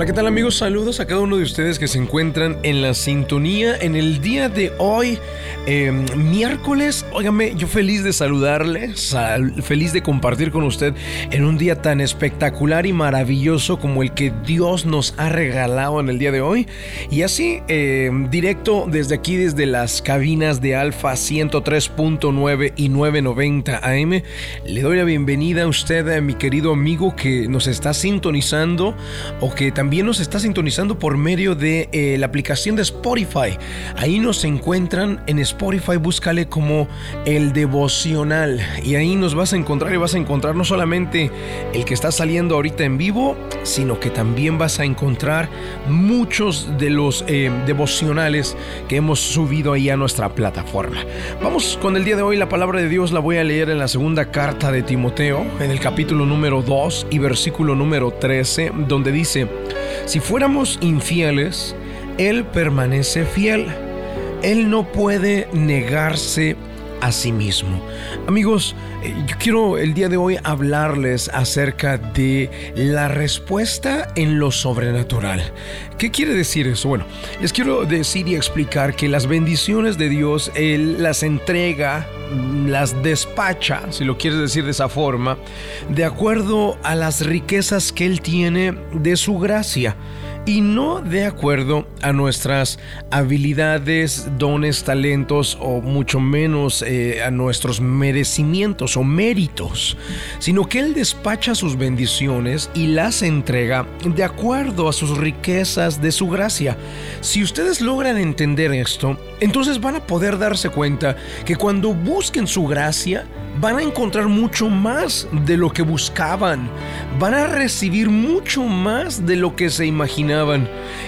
Hola, ¿qué tal amigos? Saludos a cada uno de ustedes que se encuentran en la sintonía en el día de hoy, em, miércoles. Óigame, yo feliz de saludarle, feliz de compartir con usted en un día tan espectacular y maravilloso como el que Dios nos ha regalado en el día de hoy. Y así, em, directo desde aquí, desde las cabinas de Alfa 103.9 y 990 AM, le doy la bienvenida a usted, a mi querido amigo que nos está sintonizando o que también nos está sintonizando por medio de eh, la aplicación de Spotify. Ahí nos encuentran en Spotify, búscale como el devocional y ahí nos vas a encontrar y vas a encontrar no solamente el que está saliendo ahorita en vivo, sino que también vas a encontrar muchos de los eh, devocionales que hemos subido ahí a nuestra plataforma. Vamos con el día de hoy, la palabra de Dios la voy a leer en la segunda carta de Timoteo, en el capítulo número 2 y versículo número 13, donde dice, si fuéramos infieles, Él permanece fiel. Él no puede negarse a sí mismo. Amigos, eh, yo quiero el día de hoy hablarles acerca de la respuesta en lo sobrenatural. ¿Qué quiere decir eso? Bueno, les quiero decir y explicar que las bendiciones de Dios, Él las entrega las despacha, si lo quieres decir de esa forma, de acuerdo a las riquezas que Él tiene de su gracia y no de acuerdo a nuestras habilidades, dones, talentos o mucho menos eh, a nuestros merecimientos o méritos, sino que Él despacha sus bendiciones y las entrega de acuerdo a sus riquezas de su gracia. Si ustedes logran entender esto, entonces van a poder darse cuenta que cuando busquen su gracia, van a encontrar mucho más de lo que buscaban. Van a recibir mucho más de lo que se imaginaban.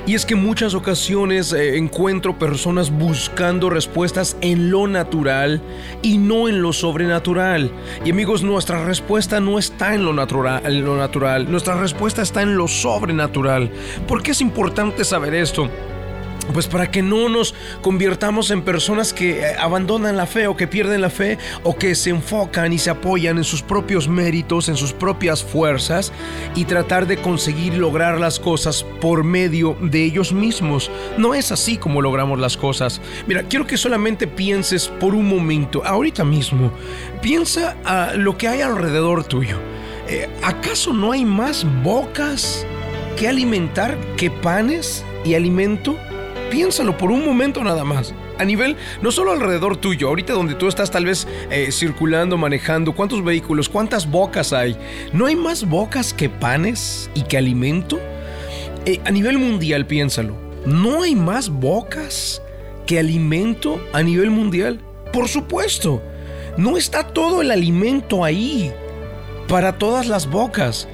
Y es que muchas ocasiones eh, encuentro personas buscando respuestas en lo natural y no en lo sobrenatural. Y amigos, nuestra respuesta no está en lo natural, en lo natural. Nuestra respuesta está en lo sobrenatural. ¿Por qué es importante saber esto? Pues para que no nos convirtamos en personas que eh, abandonan la fe o que pierden la fe o que se enfocan y se apoyan en sus propios méritos, en sus propias fuerzas y tratar de conseguir lograr las cosas por medio de ellos mismos. No es así como logramos las cosas. Mira, quiero que solamente pienses por un momento, ahorita mismo, piensa a lo que hay alrededor tuyo. Eh, ¿Acaso no hay más bocas que alimentar que panes y alimento? Piénsalo por un momento nada más. A nivel, no solo alrededor tuyo, ahorita donde tú estás tal vez eh, circulando, manejando, ¿cuántos vehículos, cuántas bocas hay? ¿No hay más bocas que panes y que alimento? Eh, a nivel mundial, piénsalo. ¿No hay más bocas que alimento a nivel mundial? Por supuesto. No está todo el alimento ahí para todas las bocas.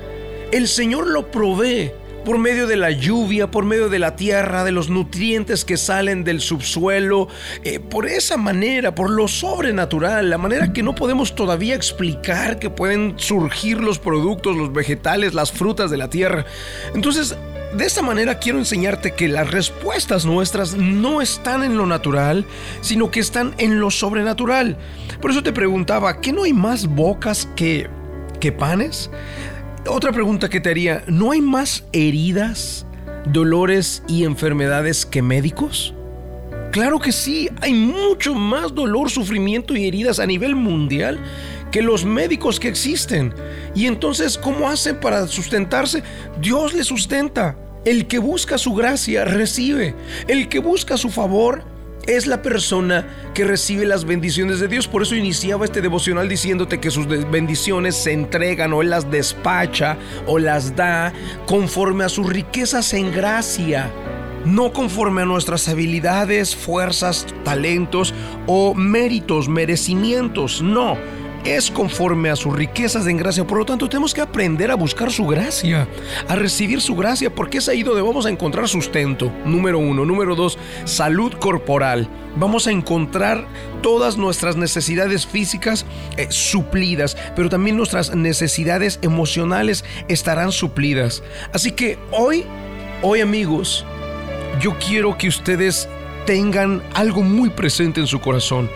El Señor lo provee por medio de la lluvia, por medio de la tierra, de los nutrientes que salen del subsuelo, eh, por esa manera, por lo sobrenatural, la manera que no podemos todavía explicar que pueden surgir los productos, los vegetales, las frutas de la tierra. Entonces, de esta manera quiero enseñarte que las respuestas nuestras no están en lo natural, sino que están en lo sobrenatural. Por eso te preguntaba, ¿qué no hay más bocas que, que panes? Otra pregunta que te haría, ¿no hay más heridas, dolores y enfermedades que médicos? Claro que sí, hay mucho más dolor, sufrimiento y heridas a nivel mundial que los médicos que existen. Y entonces, ¿cómo hacen para sustentarse? Dios les sustenta. El que busca su gracia recibe. El que busca su favor es la persona que recibe las bendiciones de Dios. Por eso iniciaba este devocional diciéndote que sus bendiciones se entregan o Él las despacha o las da conforme a sus riquezas en gracia. No conforme a nuestras habilidades, fuerzas, talentos o méritos, merecimientos. No es conforme a sus riquezas en gracia. Por lo tanto, tenemos que aprender a buscar su gracia, a recibir su gracia, porque es ahí donde vamos a encontrar sustento. Número uno. Número dos, salud corporal. Vamos a encontrar todas nuestras necesidades físicas eh, suplidas, pero también nuestras necesidades emocionales estarán suplidas. Así que hoy, hoy amigos, yo quiero que ustedes tengan algo muy presente en su corazón.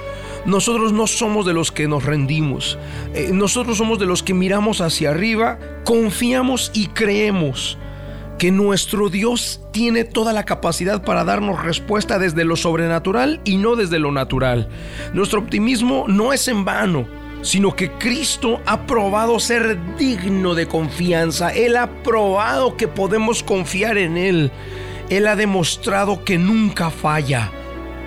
Nosotros no somos de los que nos rendimos. Eh, nosotros somos de los que miramos hacia arriba, confiamos y creemos que nuestro Dios tiene toda la capacidad para darnos respuesta desde lo sobrenatural y no desde lo natural. Nuestro optimismo no es en vano, sino que Cristo ha probado ser digno de confianza. Él ha probado que podemos confiar en Él. Él ha demostrado que nunca falla.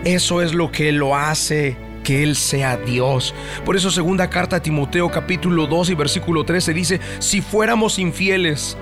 Eso es lo que lo hace que Él sea Dios. Por eso segunda carta a Timoteo capítulo 2 y versículo 13 dice, si fuéramos infieles,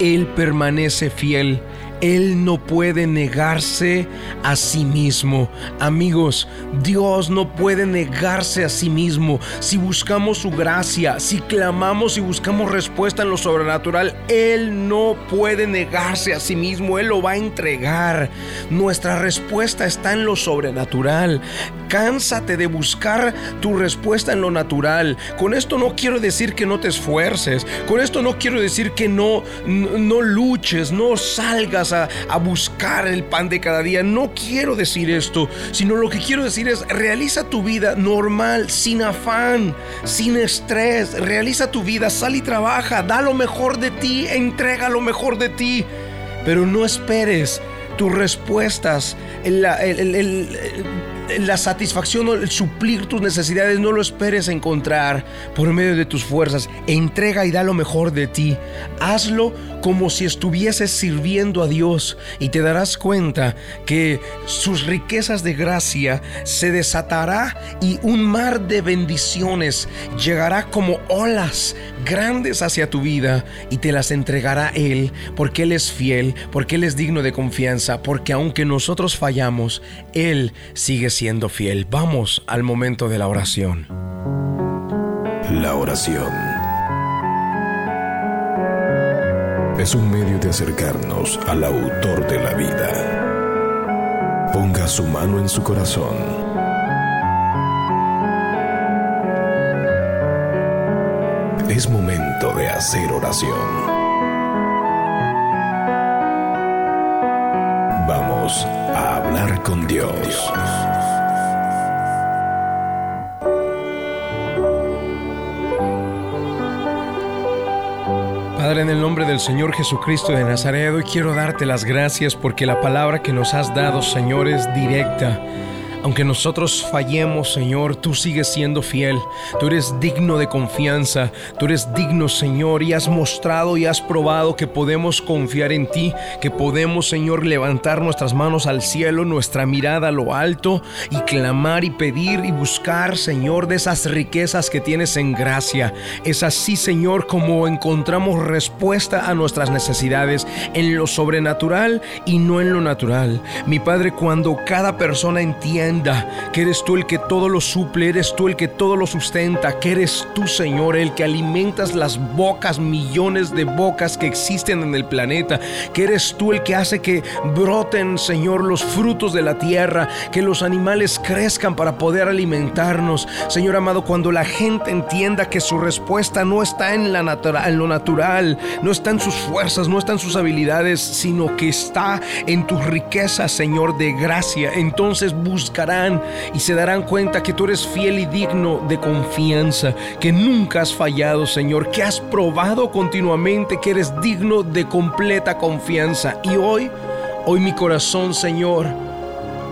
Él permanece fiel él no puede negarse a sí mismo. Amigos, Dios no puede negarse a sí mismo. Si buscamos su gracia, si clamamos y buscamos respuesta en lo sobrenatural, Él no puede negarse a sí mismo. Él lo va a entregar. Nuestra respuesta está en lo sobrenatural. Cánsate de buscar tu respuesta en lo natural. Con esto no quiero decir que no te esfuerces. Con esto no quiero decir que no, no, luches, no salgas a, buscar el pan de cada día. No quiero decir esto, sino lo que quiero decir es realiza tu vida normal, sin afán, sin estrés. Realiza tu vida, sal y trabaja, da lo mejor de ti, entrega lo mejor de ti. Pero no esperes tus respuestas, el, la satisfacción o el suplir tus necesidades no lo esperes encontrar por medio de tus fuerzas. Entrega y da lo mejor de ti. Hazlo como si estuvieses sirviendo a Dios y te darás cuenta que sus riquezas de gracia se desatará y un mar de bendiciones llegará como olas grandes hacia tu vida y te las entregará Él porque Él es fiel, porque Él es digno de confianza, porque aunque nosotros fallamos, Él sigue siendo fiel. Vamos al momento de la oración. La oración es un medio de acercarnos al autor de la vida. Ponga su mano en su corazón. Es momento de hacer oración. Vamos a hablar con Dios. Padre, en el nombre del Señor Jesucristo de Nazaret, hoy quiero darte las gracias porque la palabra que nos has dado, Señor, es directa aunque nosotros fallemos, Señor, tú sigues siendo fiel. Tú eres digno de confianza. Tú eres digno, Señor, y has mostrado y has probado que podemos confiar en ti, que podemos, Señor, levantar nuestras manos al cielo, nuestra mirada a lo alto y clamar y pedir y buscar, Señor, de esas riquezas que tienes en gracia. Es así, Señor, como encontramos respuesta a nuestras necesidades en lo sobrenatural y no en lo natural. Mi Padre, cuando cada persona entiende que eres tú el que todo lo suple, eres tú el que todo lo sustenta, que eres tú, Señor, el que alimentas las bocas, millones de bocas que existen en el planeta, que eres tú el que hace que broten, Señor, los frutos de la tierra, que los animales crezcan para poder alimentarnos. Señor amado, cuando la gente entienda que su respuesta no está en, en lo natural, no está en sus fuerzas, no está en sus habilidades, sino que está en tus riquezas, Señor, de gracia, entonces busca y se darán cuenta que tú eres fiel y digno de confianza, que nunca has fallado, Señor, que has probado continuamente que eres digno de completa confianza. Y hoy, hoy mi corazón, Señor,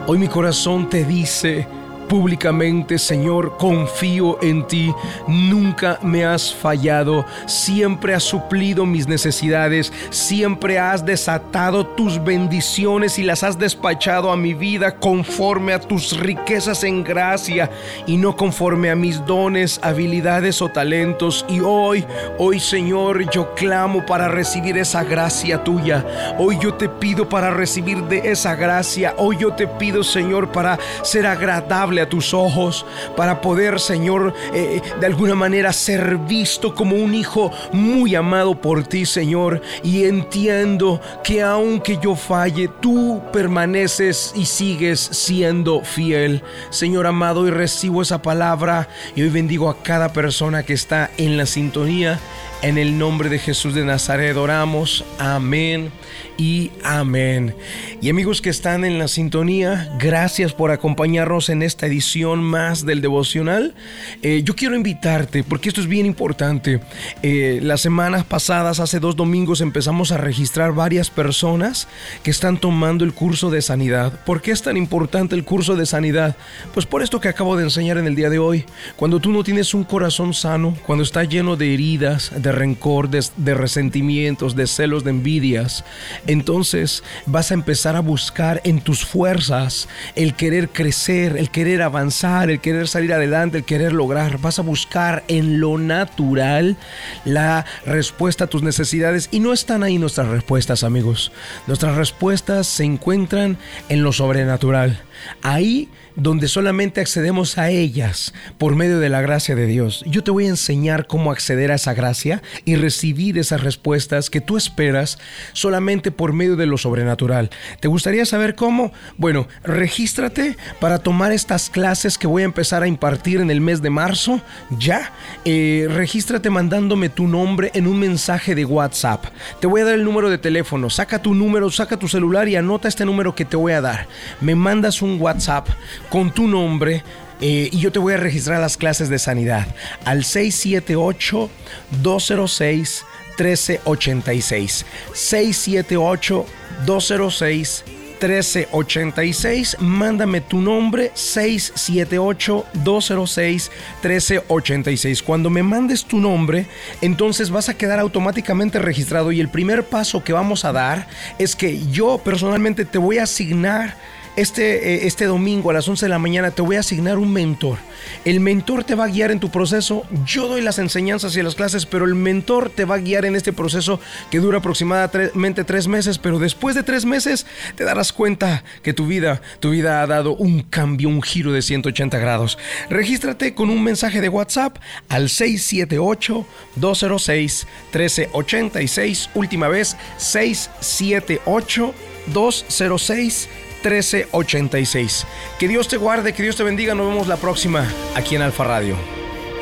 hoy mi corazón te dice, públicamente, Señor, confío en ti, nunca me has fallado, siempre has suplido mis necesidades, siempre has desatado tus bendiciones y las has despachado a mi vida conforme a tus riquezas en gracia y no conforme a mis dones, habilidades o talentos. Y hoy, hoy Señor, yo clamo para recibir esa gracia tuya. Hoy yo te pido para recibir de esa gracia. Hoy yo te pido, Señor, para ser agradable a tus ojos, para poder, Señor, eh, de alguna manera ser visto como un hijo muy amado por ti, Señor. Y entiendo que aunque yo falle, tú permaneces y sigues siendo fiel. Señor amado, y recibo esa palabra y hoy bendigo a cada persona que está en la sintonía En el nombre de Jesús de Nazaret oramos. Amén y amén. Y amigos que están en la sintonía, gracias por acompañarnos en esta edición más del devocional. Eh, yo quiero invitarte, porque esto es bien importante. Eh, las semanas pasadas, hace dos domingos, empezamos a registrar varias personas que están tomando el curso de sanidad. ¿Por qué es tan importante el curso de sanidad? Pues por esto que acabo de enseñar en el día de hoy. Cuando tú no tienes un corazón sano, cuando está lleno de heridas, de rencor, de resentimientos, de celos, de envidias, entonces vas a empezar a buscar en tus fuerzas el querer crecer, el querer avanzar, el querer salir adelante, el querer lograr. Vas a buscar en lo natural la respuesta a tus necesidades y no están ahí nuestras respuestas, amigos. Nuestras respuestas se encuentran en lo sobrenatural. Ahí donde solamente accedemos a ellas por medio de la gracia de Dios. Yo te voy a enseñar cómo acceder a esa gracia y recibir esas respuestas que tú esperas solamente por medio de lo sobrenatural. ¿Te gustaría saber cómo? Bueno, regístrate para tomar estas clases que voy a empezar a impartir en el mes de marzo. Ya, eh, regístrate mandándome tu nombre en un mensaje de WhatsApp. Te voy a dar el número de teléfono. Saca tu número, saca tu celular y anota este número que te voy a dar. Me mandas un WhatsApp con tu nombre eh, y yo te voy a registrar las clases de sanidad al 678-206. 1386 678 206 1386. Mándame tu nombre 678-206-1386. Cuando me mandes tu nombre, entonces vas a quedar automáticamente registrado y el primer paso que vamos a dar es que yo personalmente te voy a asignar este, eh, este domingo a las 11 de la mañana te voy a asignar un mentor. El mentor te va a guiar en tu proceso. Yo doy las enseñanzas y las clases, pero el mentor te va a guiar en este proceso que dura aproximadamente tres meses. Pero después de tres meses te darás cuenta que tu vida, tu vida ha dado un cambio, un giro de 180 grados. Regístrate con un mensaje de WhatsApp al 678-206-1386. Última vez, 678 206 1386. Que Dios te guarde, que Dios te bendiga. Nos vemos la próxima aquí en Alfa Radio.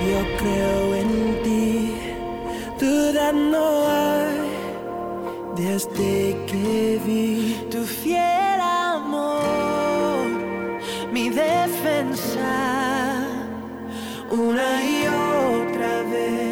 Yo creo en ti, duda no hay, desde que vi tu fiel amor, mi defensa, una y otra vez